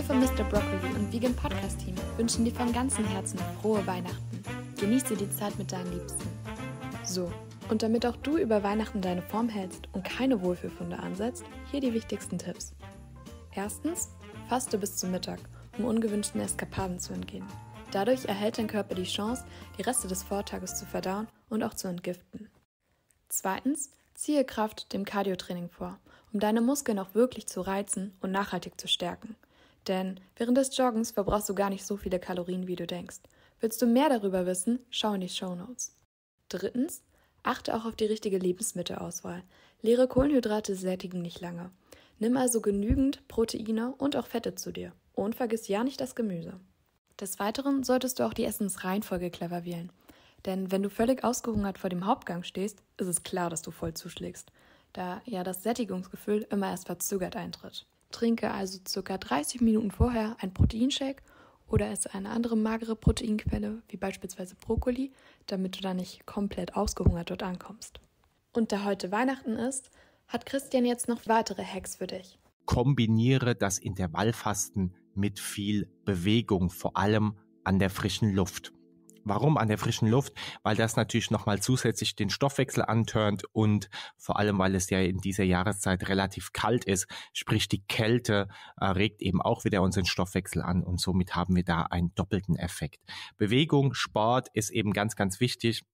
Wir vom Mr. Broccoli und Vegan Podcast Team wünschen dir von ganzem Herzen frohe Weihnachten. Genieße die Zeit mit deinen Liebsten. So, und damit auch du über Weihnachten deine Form hältst und keine Wohlfühlfunde ansetzt, hier die wichtigsten Tipps. Erstens, faste bis zum Mittag, um ungewünschten Eskapaden zu entgehen. Dadurch erhält dein Körper die Chance, die Reste des Vortages zu verdauen und auch zu entgiften. Zweitens, ziehe Kraft dem Cardiotraining vor, um deine Muskeln auch wirklich zu reizen und nachhaltig zu stärken. Denn während des Joggens verbrauchst du gar nicht so viele Kalorien, wie du denkst. Willst du mehr darüber wissen? Schau in die Show Notes. Drittens, achte auch auf die richtige Lebensmittelauswahl. Leere Kohlenhydrate sättigen nicht lange. Nimm also genügend Proteine und auch Fette zu dir. Und vergiss ja nicht das Gemüse. Des Weiteren solltest du auch die Essensreihenfolge clever wählen. Denn wenn du völlig ausgehungert vor dem Hauptgang stehst, ist es klar, dass du voll zuschlägst, da ja das Sättigungsgefühl immer erst verzögert eintritt. Trinke also circa 30 Minuten vorher ein Proteinshake oder esse eine andere magere Proteinquelle, wie beispielsweise Brokkoli, damit du dann nicht komplett ausgehungert dort ankommst. Und da heute Weihnachten ist, hat Christian jetzt noch weitere Hacks für dich. Kombiniere das Intervallfasten mit viel Bewegung, vor allem an der frischen Luft. Warum an der frischen Luft? Weil das natürlich nochmal zusätzlich den Stoffwechsel antörnt und vor allem, weil es ja in dieser Jahreszeit relativ kalt ist, sprich die Kälte äh, regt eben auch wieder unseren Stoffwechsel an und somit haben wir da einen doppelten Effekt. Bewegung, Sport ist eben ganz, ganz wichtig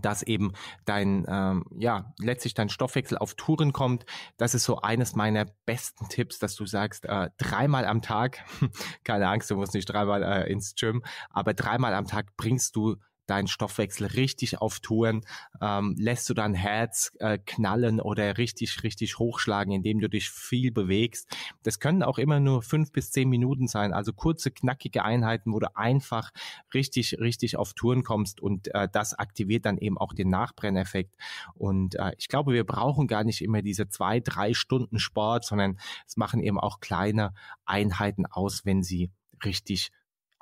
dass eben dein, ähm, ja, letztlich dein Stoffwechsel auf Touren kommt. Das ist so eines meiner besten Tipps, dass du sagst, äh, dreimal am Tag, keine Angst, du musst nicht dreimal äh, ins Gym, aber dreimal am Tag bringst du deinen Stoffwechsel richtig auf Touren, ähm, lässt du dein Herz äh, knallen oder richtig, richtig hochschlagen, indem du dich viel bewegst. Das können auch immer nur fünf bis zehn Minuten sein, also kurze, knackige Einheiten, wo du einfach richtig, richtig auf Touren kommst und äh, das aktiviert dann eben auch den Nachbrenneffekt. Und äh, ich glaube, wir brauchen gar nicht immer diese zwei, drei Stunden Sport, sondern es machen eben auch kleine Einheiten aus, wenn sie richtig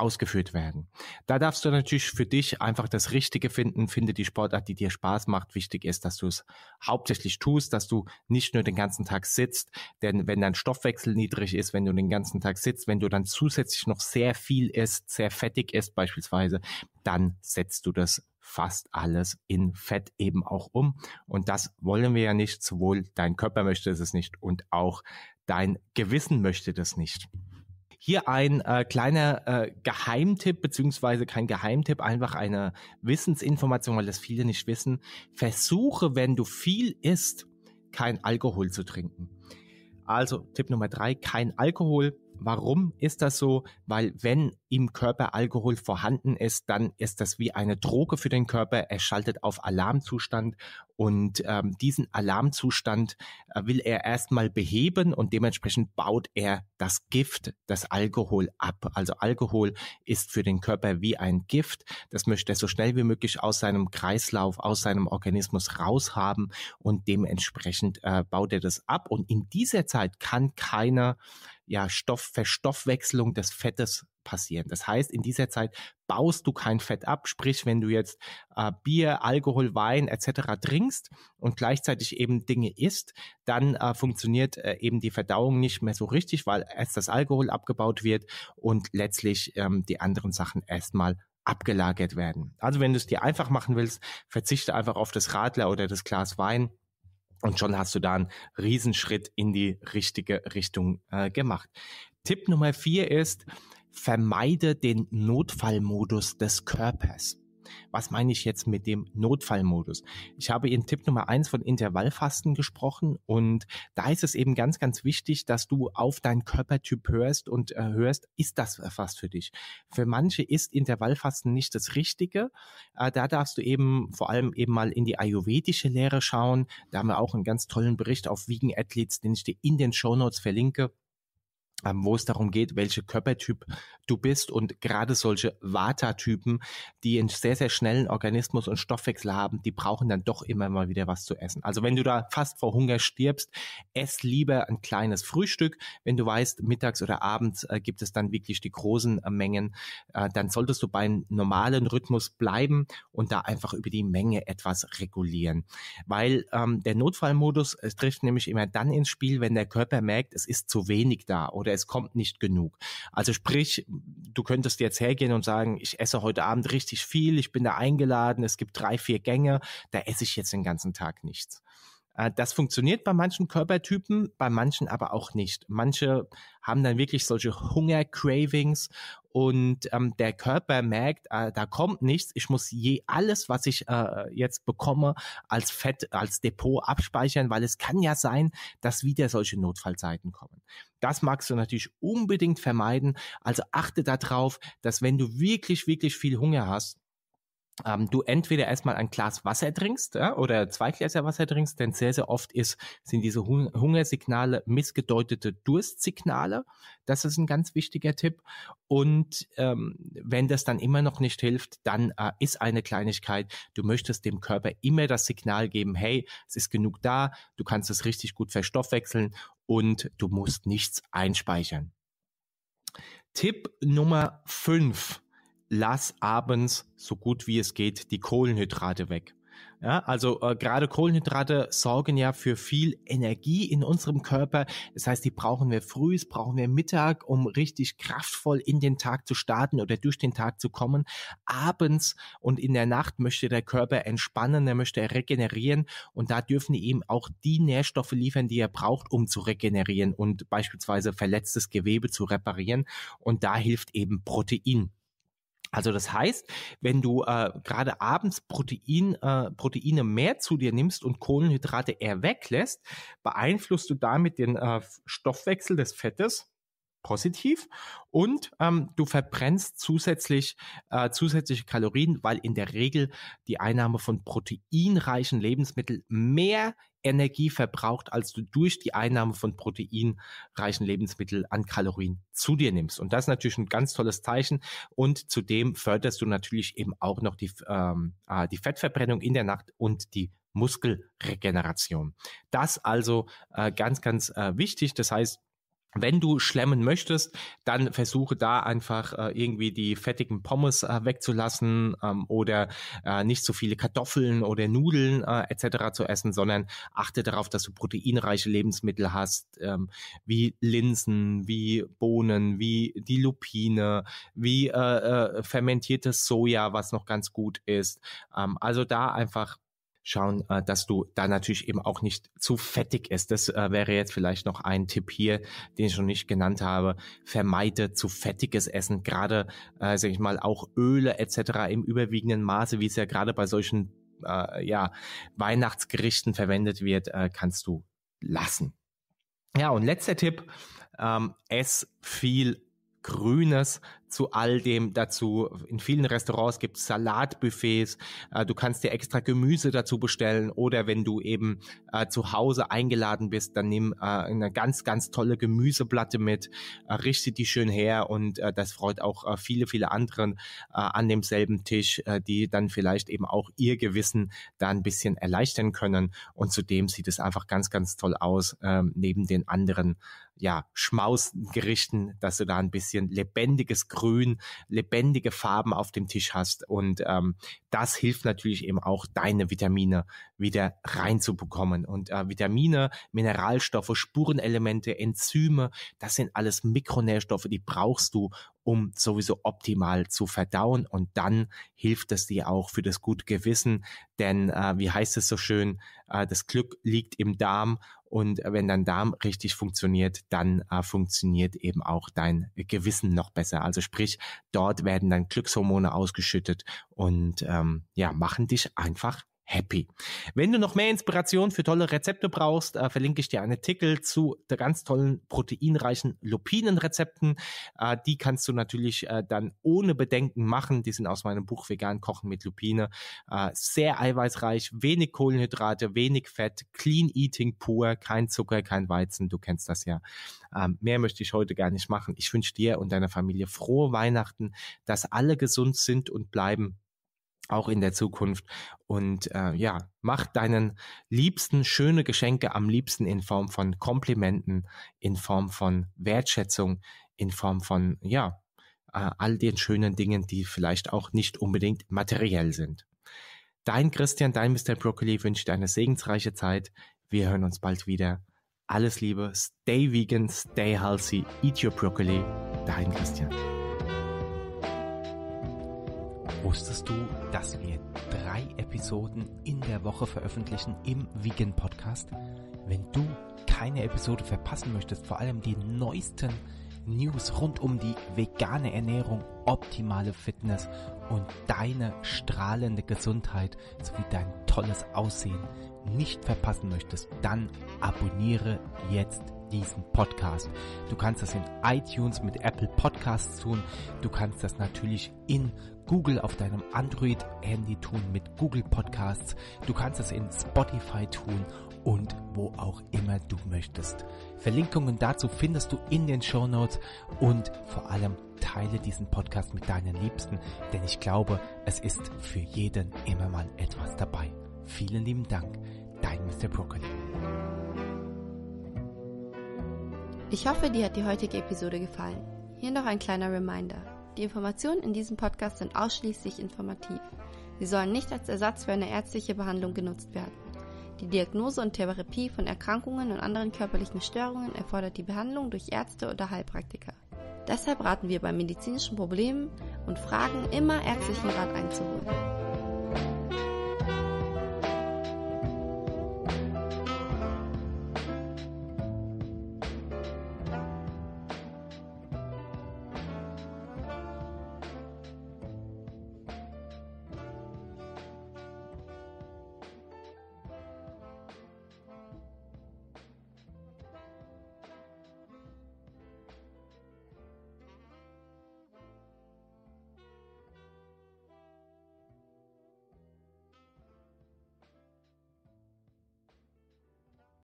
ausgeführt werden. Da darfst du natürlich für dich einfach das Richtige finden. Finde die Sportart, die dir Spaß macht. Wichtig ist, dass du es hauptsächlich tust, dass du nicht nur den ganzen Tag sitzt. Denn wenn dein Stoffwechsel niedrig ist, wenn du den ganzen Tag sitzt, wenn du dann zusätzlich noch sehr viel isst, sehr fettig isst beispielsweise, dann setzt du das fast alles in Fett eben auch um. Und das wollen wir ja nicht. Sowohl dein Körper möchte es nicht und auch dein Gewissen möchte das nicht. Hier ein äh, kleiner äh, Geheimtipp, beziehungsweise kein Geheimtipp, einfach eine Wissensinformation, weil das viele nicht wissen. Versuche, wenn du viel isst, kein Alkohol zu trinken. Also Tipp Nummer drei, kein Alkohol. Warum ist das so? Weil wenn im Körper Alkohol vorhanden ist, dann ist das wie eine Droge für den Körper. Er schaltet auf Alarmzustand und ähm, diesen Alarmzustand äh, will er erstmal beheben und dementsprechend baut er das Gift, das Alkohol ab. Also Alkohol ist für den Körper wie ein Gift. Das möchte er so schnell wie möglich aus seinem Kreislauf, aus seinem Organismus raushaben und dementsprechend äh, baut er das ab. Und in dieser Zeit kann keine ja, Stoff, Verstoffwechselung des Fettes passieren. Das heißt, in dieser Zeit baust du kein Fett ab, sprich, wenn du jetzt äh, Bier, Alkohol, Wein etc. trinkst und gleichzeitig eben Dinge isst, dann äh, funktioniert äh, eben die Verdauung nicht mehr so richtig, weil erst das Alkohol abgebaut wird und letztlich ähm, die anderen Sachen erstmal abgelagert werden. Also wenn du es dir einfach machen willst, verzichte einfach auf das Radler oder das Glas Wein und schon hast du da einen Riesenschritt in die richtige Richtung äh, gemacht. Tipp Nummer vier ist, vermeide den Notfallmodus des Körpers. Was meine ich jetzt mit dem Notfallmodus? Ich habe in Tipp Nummer eins von Intervallfasten gesprochen und da ist es eben ganz, ganz wichtig, dass du auf deinen Körpertyp hörst und äh, hörst, ist das was für dich? Für manche ist Intervallfasten nicht das Richtige. Äh, da darfst du eben vor allem eben mal in die ayurvedische Lehre schauen. Da haben wir auch einen ganz tollen Bericht auf Vegan Athletes, den ich dir in den Show Notes verlinke wo es darum geht, welche Körpertyp du bist und gerade solche Vata-Typen, die einen sehr, sehr schnellen Organismus und Stoffwechsel haben, die brauchen dann doch immer mal wieder was zu essen. Also wenn du da fast vor Hunger stirbst, ess lieber ein kleines Frühstück. Wenn du weißt, mittags oder abends äh, gibt es dann wirklich die großen äh, Mengen, äh, dann solltest du beim normalen Rhythmus bleiben und da einfach über die Menge etwas regulieren. Weil ähm, der Notfallmodus trifft nämlich immer dann ins Spiel, wenn der Körper merkt, es ist zu wenig da oder oder es kommt nicht genug. Also sprich, du könntest jetzt hergehen und sagen, ich esse heute Abend richtig viel, ich bin da eingeladen, es gibt drei, vier Gänge, da esse ich jetzt den ganzen Tag nichts. Äh, das funktioniert bei manchen Körpertypen, bei manchen aber auch nicht. Manche haben dann wirklich solche Hunger-Cravings und ähm, der Körper merkt, äh, da kommt nichts, ich muss je alles, was ich äh, jetzt bekomme, als Fett, als Depot abspeichern, weil es kann ja sein, dass wieder solche Notfallzeiten kommen. Das magst du natürlich unbedingt vermeiden. Also achte darauf, dass wenn du wirklich, wirklich viel Hunger hast, ähm, du entweder erstmal ein Glas Wasser trinkst ja, oder zwei Gläser Wasser trinkst, denn sehr, sehr oft ist, sind diese Hungersignale missgedeutete Durstsignale. Das ist ein ganz wichtiger Tipp. Und ähm, wenn das dann immer noch nicht hilft, dann äh, ist eine Kleinigkeit, du möchtest dem Körper immer das Signal geben, hey, es ist genug da, du kannst es richtig gut verstoffwechseln und du musst nichts einspeichern. Tipp Nummer fünf lass abends so gut wie es geht die Kohlenhydrate weg. Ja, also äh, gerade Kohlenhydrate sorgen ja für viel Energie in unserem Körper. Das heißt, die brauchen wir früh, brauchen wir Mittag, um richtig kraftvoll in den Tag zu starten oder durch den Tag zu kommen. Abends und in der Nacht möchte der Körper entspannen, er möchte regenerieren und da dürfen die ihm auch die Nährstoffe liefern, die er braucht, um zu regenerieren und beispielsweise verletztes Gewebe zu reparieren. Und da hilft eben Protein. Also das heißt, wenn du äh, gerade abends Protein, äh, Proteine mehr zu dir nimmst und Kohlenhydrate eher weglässt, beeinflusst du damit den äh, Stoffwechsel des Fettes positiv und ähm, du verbrennst zusätzlich äh, zusätzliche Kalorien, weil in der Regel die Einnahme von proteinreichen Lebensmitteln mehr Energie verbraucht, als du durch die Einnahme von proteinreichen Lebensmitteln an Kalorien zu dir nimmst. Und das ist natürlich ein ganz tolles Zeichen. Und zudem förderst du natürlich eben auch noch die, ähm, äh, die Fettverbrennung in der Nacht und die Muskelregeneration. Das also äh, ganz, ganz äh, wichtig. Das heißt, wenn du schlemmen möchtest, dann versuche da einfach äh, irgendwie die fettigen Pommes äh, wegzulassen ähm, oder äh, nicht so viele Kartoffeln oder Nudeln äh, etc. zu essen, sondern achte darauf, dass du proteinreiche Lebensmittel hast, ähm, wie Linsen, wie Bohnen, wie die Lupine, wie äh, äh, fermentiertes Soja, was noch ganz gut ist. Ähm, also da einfach schauen, äh, dass du da natürlich eben auch nicht zu fettig ist. Das äh, wäre jetzt vielleicht noch ein Tipp hier, den ich noch nicht genannt habe. Vermeide zu fettiges Essen, gerade, äh, sage ich mal, auch Öle etc. im überwiegenden Maße, wie es ja gerade bei solchen äh, ja, Weihnachtsgerichten verwendet wird, äh, kannst du lassen. Ja, und letzter Tipp, ähm, ess viel Grünes zu all dem dazu. In vielen Restaurants gibt es Salatbuffets. Äh, du kannst dir extra Gemüse dazu bestellen oder wenn du eben äh, zu Hause eingeladen bist, dann nimm äh, eine ganz, ganz tolle Gemüseplatte mit, richte die schön her und das freut auch viele, viele anderen an demselben Tisch, die dann vielleicht eben auch ihr Gewissen da ein bisschen erleichtern können. Und zudem sieht es einfach ganz, ganz toll aus, ähm, neben den anderen ja, Schmausgerichten, dass du da ein bisschen lebendiges Grün, lebendige Farben auf dem Tisch hast. Und ähm, das hilft natürlich eben auch, deine Vitamine wieder reinzubekommen. Und äh, Vitamine, Mineralstoffe, Spurenelemente, Enzyme, das sind alles Mikronährstoffe, die brauchst du, um sowieso optimal zu verdauen. Und dann hilft es dir auch für das gute Gewissen. Denn äh, wie heißt es so schön, äh, das Glück liegt im Darm und wenn dein Darm richtig funktioniert, dann äh, funktioniert eben auch dein Gewissen noch besser. Also sprich, dort werden dann Glückshormone ausgeschüttet und ähm, ja, machen dich einfach happy. Wenn du noch mehr Inspiration für tolle Rezepte brauchst, äh, verlinke ich dir einen Artikel zu der ganz tollen proteinreichen Lupinenrezepten. Äh, die kannst du natürlich äh, dann ohne Bedenken machen. Die sind aus meinem Buch Vegan Kochen mit Lupine. Äh, sehr eiweißreich, wenig Kohlenhydrate, wenig Fett, Clean Eating pur, kein Zucker, kein Weizen. Du kennst das ja. Ähm, mehr möchte ich heute gar nicht machen. Ich wünsche dir und deiner Familie frohe Weihnachten, dass alle gesund sind und bleiben auch in der Zukunft. Und äh, ja, mach deinen Liebsten schöne Geschenke, am liebsten in Form von Komplimenten, in Form von Wertschätzung, in Form von, ja, äh, all den schönen Dingen, die vielleicht auch nicht unbedingt materiell sind. Dein Christian, dein Mr. Broccoli wünscht dir eine segensreiche Zeit. Wir hören uns bald wieder. Alles Liebe, stay vegan, stay healthy, eat your broccoli. Dein Christian. Wusstest du, dass wir drei Episoden in der Woche veröffentlichen im Vegan Podcast? Wenn du keine Episode verpassen möchtest, vor allem die neuesten News rund um die vegane Ernährung, optimale Fitness und deine strahlende Gesundheit sowie dein tolles Aussehen nicht verpassen möchtest, dann abonniere jetzt diesen Podcast. Du kannst das in iTunes mit Apple Podcasts tun. Du kannst das natürlich in Google auf deinem Android-Handy tun mit Google Podcasts. Du kannst das in Spotify tun und wo auch immer du möchtest. Verlinkungen dazu findest du in den Show Notes und vor allem teile diesen Podcast mit deinen Liebsten, denn ich glaube, es ist für jeden immer mal etwas dabei. Vielen lieben Dank, dein Mr. Broccoli. Ich hoffe, dir hat die heutige Episode gefallen. Hier noch ein kleiner Reminder. Die Informationen in diesem Podcast sind ausschließlich informativ. Sie sollen nicht als Ersatz für eine ärztliche Behandlung genutzt werden. Die Diagnose und Therapie von Erkrankungen und anderen körperlichen Störungen erfordert die Behandlung durch Ärzte oder Heilpraktiker. Deshalb raten wir bei medizinischen Problemen und Fragen immer ärztlichen Rat einzuholen.